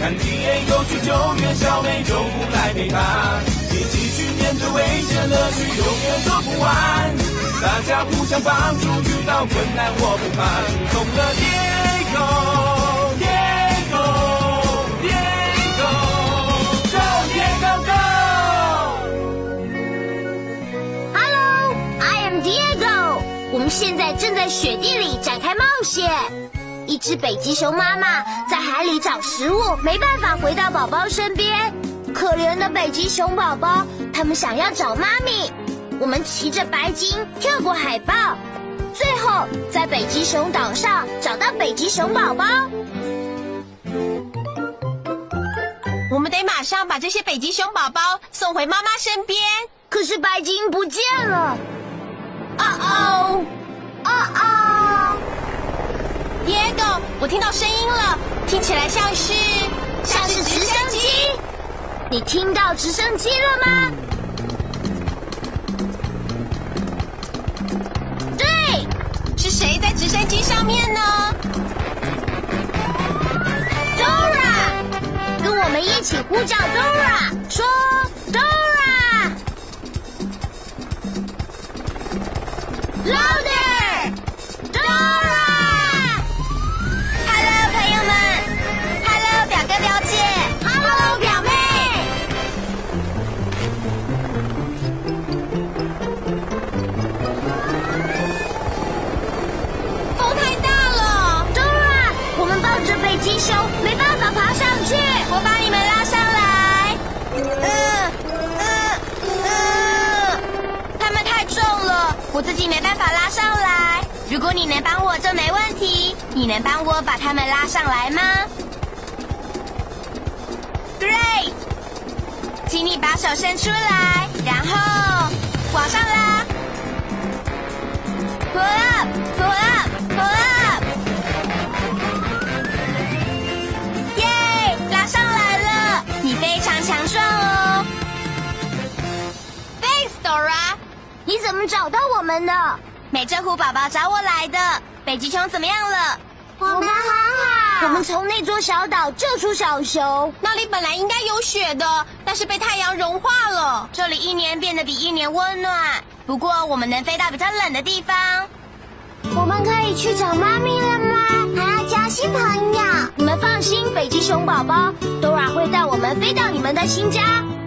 看 Diego 去救援小美动物来陪他，一起去面对危险，乐趣永远做不完。大家互相帮助，遇到困难我不怕，出动了 Diego Diego Diego Go Diego Go！Hello，I am Diego。我们现在正在雪地里展开冒险。一只北极熊妈妈在海里找食物，没办法回到宝宝身边。可怜的北极熊宝宝，他们想要找妈咪。我们骑着白鲸跳过海豹，最后在北极熊岛上找到北极熊宝宝。我们得马上把这些北极熊宝宝送回妈妈身边。可是白鲸不见了。啊哦，啊哦，Diego，我听到声音了，听起来像是像是直升机。你听到直升机了吗？对，是谁在直升机上面呢？Dora，跟我们一起呼叫 Dora，说太重了，我自己没办法拉上来。如果你能帮我就没问题。你能帮我把他们拉上来吗？Great，请你把手伸出来，然后往上拉。Pull up, pull up, 你怎么找到我们的？美珍虎宝宝找我来的。北极熊怎么样了？我们很好。我们从那座小岛救出小熊。那里本来应该有雪的，但是被太阳融化了。这里一年变得比一年温暖。不过我们能飞到比较冷的地方。我们可以去找妈咪了吗？还要交新朋友。你们放心，北极熊宝宝，Dora 会带我们飞到你们的新家。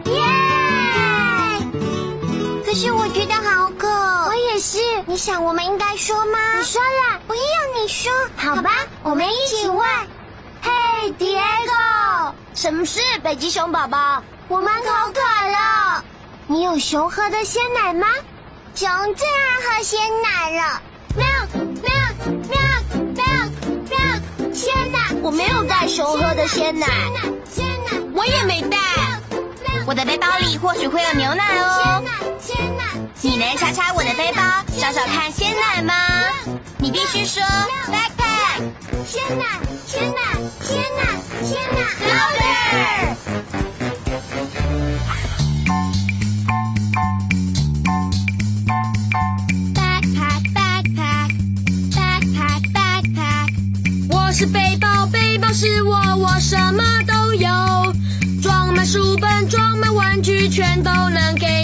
耶！可是我觉得好渴。我也是。你想我们应该说吗？你说了，我也要你说。好吧，我们一起问。嘿，Diego，什么事，北极熊宝宝？我们口渴了。你有熊喝的鲜奶吗？熊最爱喝鲜奶了。milk milk milk milk milk 鲜奶，我没有带熊喝的鲜奶。鲜奶，我也没带。我的背包里或许会有牛奶哦。鲜奶，你能查查我的背包，找找看鲜奶吗？你必须说 backpack。鲜奶，鲜奶，鲜奶，鲜奶 Louder！backpack backpack backpack backpack 我是背包，背包是我，我什么都有，书本，装满玩具，全都能给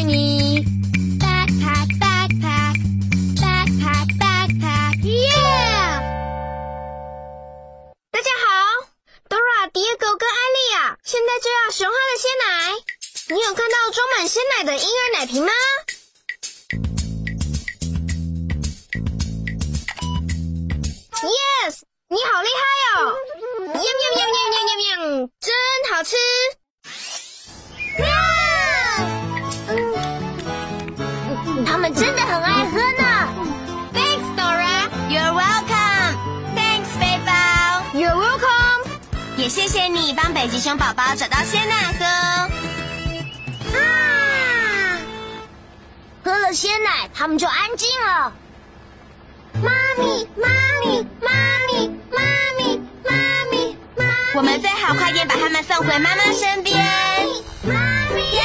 也谢谢你帮北极熊宝宝找到鲜奶喝。啊！喝了鲜奶，他们就安静了。妈咪，妈咪，妈咪，妈咪，妈咪，妈咪。我们最好快点把他们送回妈妈身边。妈咪，耶！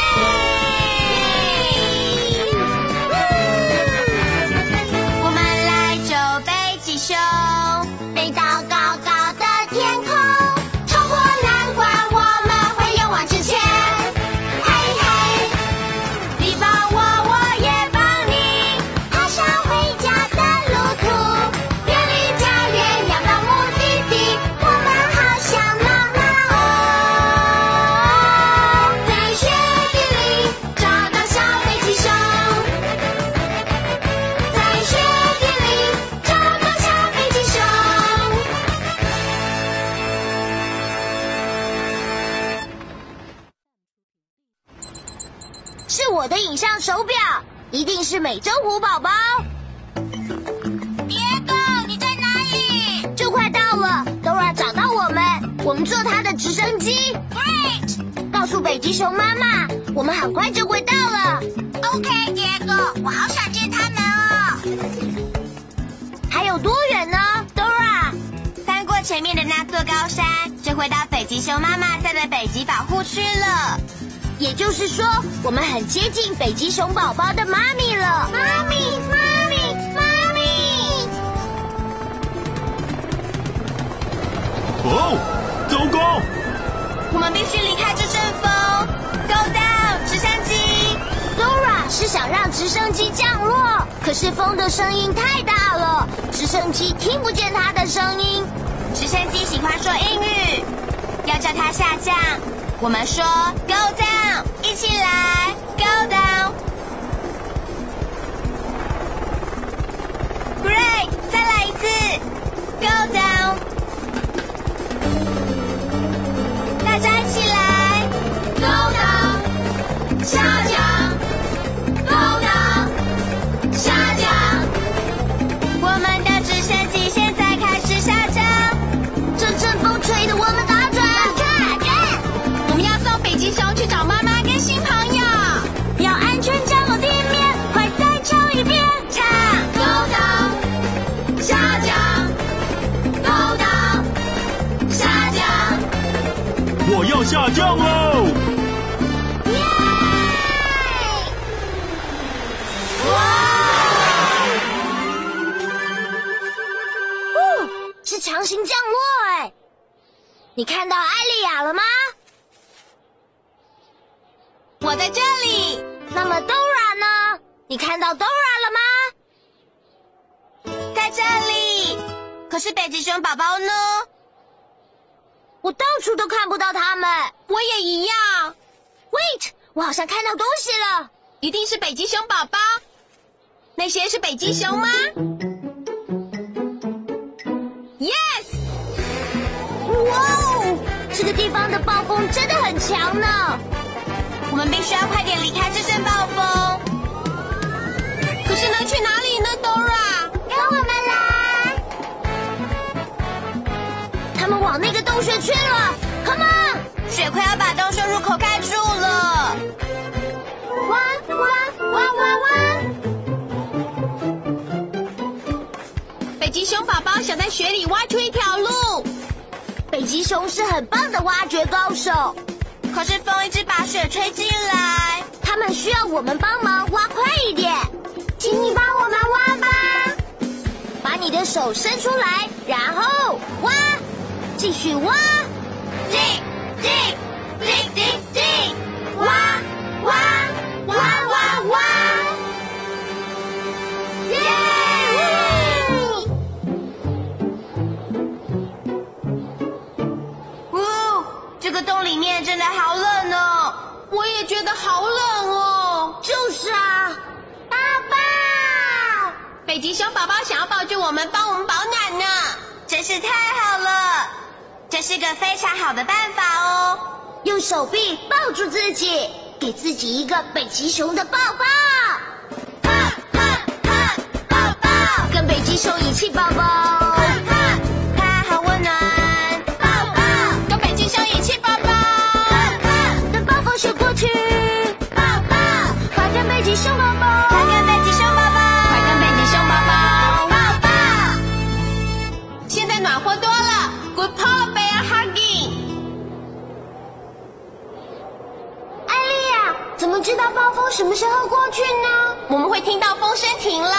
虎宝宝。别狗，你在哪里？就快到了，Dora 找到我们，我们坐他的直升机。Great！告诉北极熊妈妈，我们很快就会到了。OK，杰哥，我好想见他们哦。还有多远呢，Dora？翻过前面的那座高山，就会到北极熊妈妈在的北极保护区了。也就是说，我们很接近北极熊宝宝的妈咪了。妈咪，妈咪，妈咪！哦，糟糕！我们必须离开这阵风。Go down，直升机。Dora 是想让直升机降落，可是风的声音太大了，直升机听不见它的声音。直升机喜欢说英语，要叫它下降。我们说 Go down，一起来 Go down。Great，再来一次 Go down。降喽！耶！哇！是强行降落哎！你看到艾丽亚了吗？我在这里。那么 Dora 呢？你看到 Dora 了吗？在这里。可是北极熊宝宝呢？我到处都看不到他们。我也一样。Wait，我好像看到东西了。一定是北极熊宝宝。那些是北极熊吗？Yes。哇哦，这个地方的暴风真的很强呢。我们必须要快点离开这阵暴风。可是能去哪里呢，Dora？他们往那个洞穴去了，Come on！雪快要把洞穴入口盖住了。哇哇哇哇哇！北极熊宝宝想在雪里挖出一条路，北极熊是很棒的挖掘高手，可是风一直把雪吹进来。他们需要我们帮忙挖快一点，请你帮我们挖吧。把你的手伸出来，然后挖，继续挖，dig dig dig dig dig，挖挖挖挖挖！耶！呜，这个洞里面真的好冷哦，我也觉得好冷哦。就是啊，爸爸，北极熊宝宝想要抱住我们，帮我们保暖呢，真是太好了，这是个非常好的办法哦。用手臂抱住自己给自己一个北极熊的抱抱。哈哈哈抱抱跟北极熊一起抱抱。哈哈他好温暖抱抱跟北极熊一起抱抱。抱抱等暴风雪过去。抱抱。反正北极熊活多了。Goodbye, bear hugging。艾丽，怎么知道暴风什么时候过去呢？我们会听到风声停了。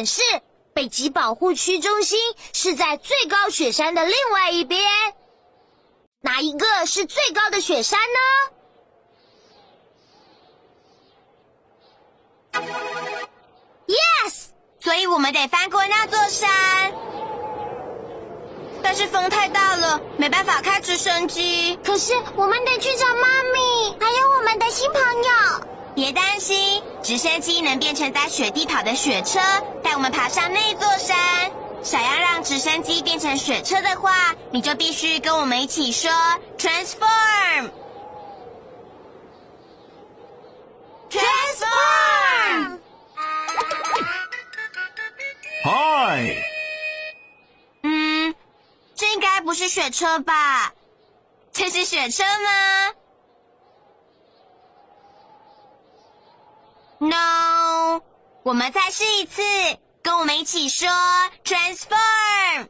显示，北极保护区中心是在最高雪山的另外一边。哪一个是最高的雪山呢？Yes，所以我们得翻过那座山。但是风太大了，没办法开直升机。可是我们得去找妈咪，还有我们的新朋友。别担心，直升机能变成在雪地跑的雪车，带我们爬上那座山。想要让直升机变成雪车的话，你就必须跟我们一起说 transform。transform。嗨，嗯，这应该不是雪车吧？这是雪车吗？No，我们再试一次，跟我们一起说 transform。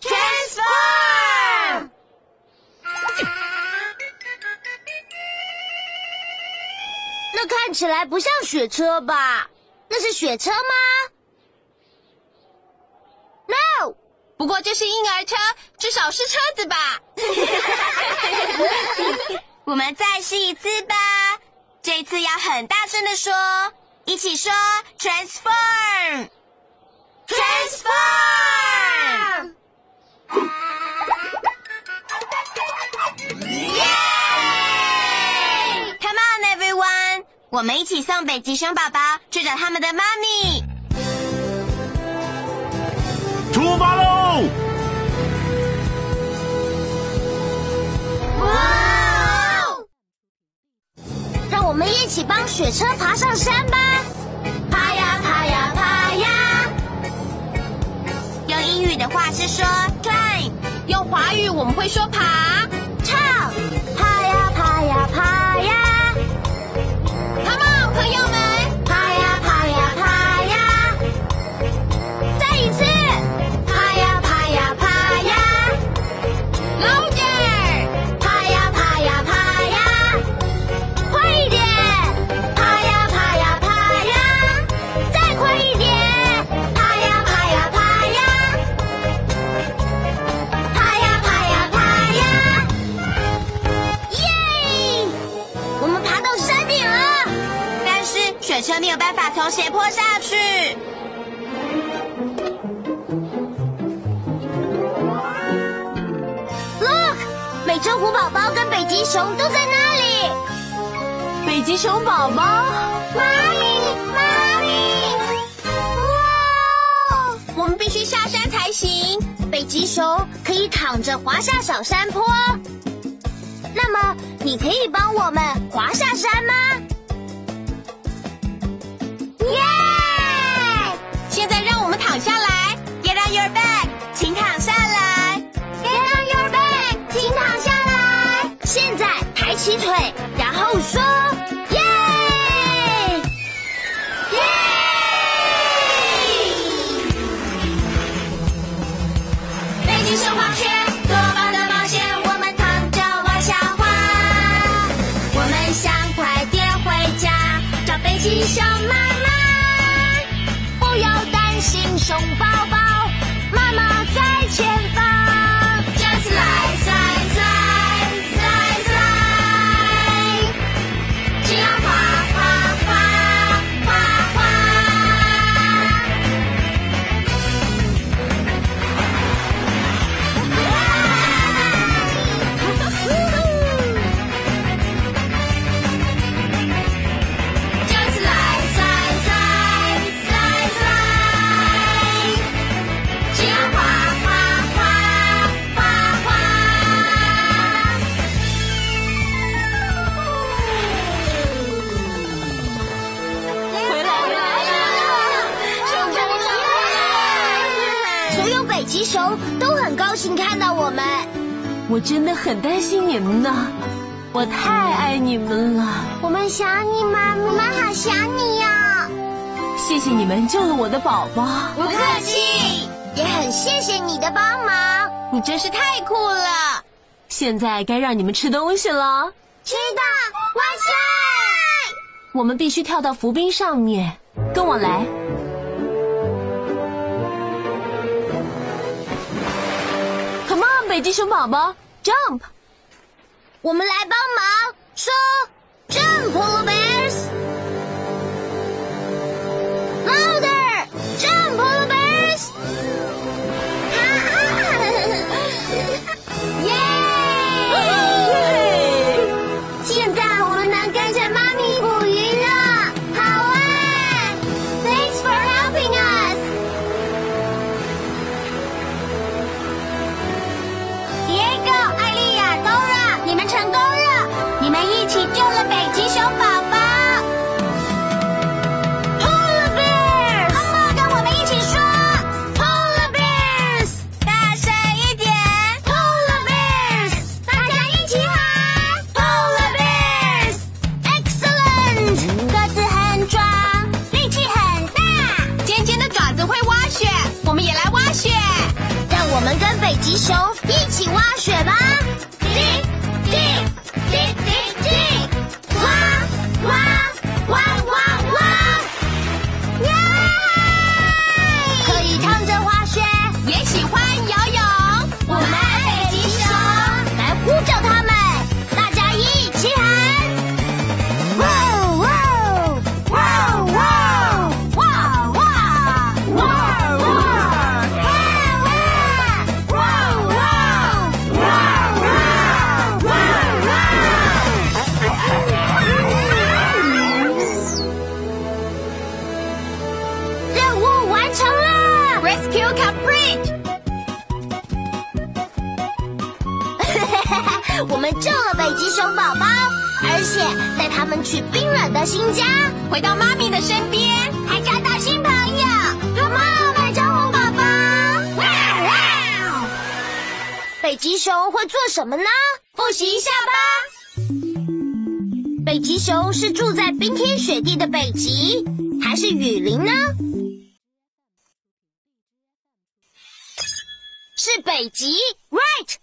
transform。那看起来不像雪车吧？那是雪车吗？No，不过这是婴儿车，至少是车子吧？我们再试一次吧，这次要很大声的说，一起说 transform。transform。耶！Come on everyone，我们一起送北极熊宝宝去找他们的妈咪。出发喽！哇！让我们一起帮雪车爬上山吧！爬呀爬呀爬呀！用英语的话是说 climb，用华语我们会说爬。是雪车没有办法从斜坡下去。Look，美洲虎宝宝跟北极熊都在那里。北极熊宝宝，妈咪，妈咪！哇！我们必须下山才行。北极熊可以躺着滑下小山坡。那么，你可以帮我们滑下山吗？躺下来。Get on your back，请躺下来。Get on your back，请躺下来。现在抬起腿，然后说熊宝宝，我真的很担心你们呢，我太爱你们了。我们想你们，我们好想你呀！谢谢你们救了我的宝宝，不客气，也很谢谢你的帮忙。你真是太酷了。现在该让你们吃东西了。吃的，万岁！我们必须跳到浮冰上面，跟我来。北极熊宝宝，jump！我们来帮忙，说，jump polar bears。什么呢？复习一下吧。北极熊是住在冰天雪地的北极，还是雨林呢？是北极，right。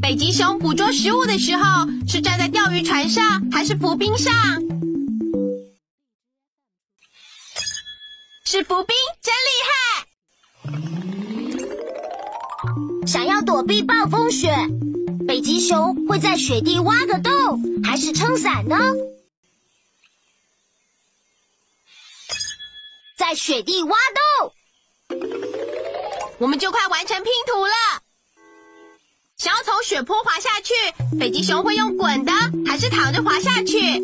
北极熊捕捉食物的时候，是站在钓鱼船上，还是浮冰上？是浮冰，真厉害！想要躲避暴风雪，北极熊会在雪地挖个洞，还是撑伞呢？在雪地挖洞，我们就快完成拼图了。想要从雪坡滑下去，北极熊会用滚的，还是躺着滑下去？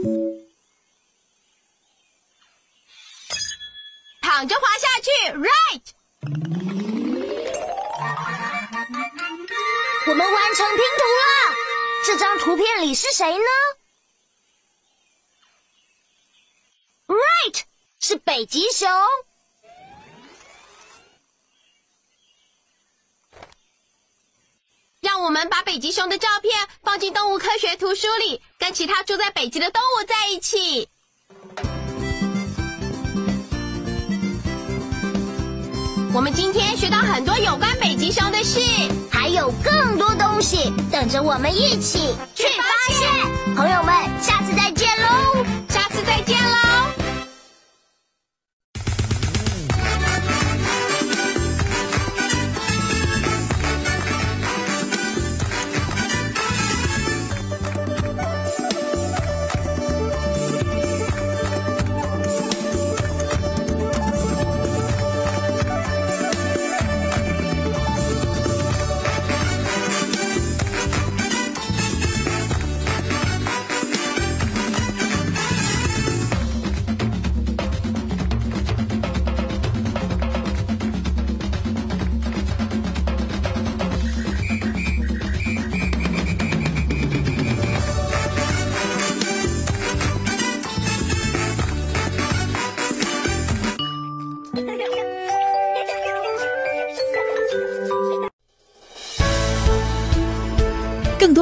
躺着滑下去，right。我们完成拼图了。这张图片里是谁呢？Right，是北极熊。让我们把北极熊的照片放进动物科学图书里，跟其他住在北极的动物在一起。我们今天学到很多有关北极熊的事，更多东西等着我们一起去发现。朋友，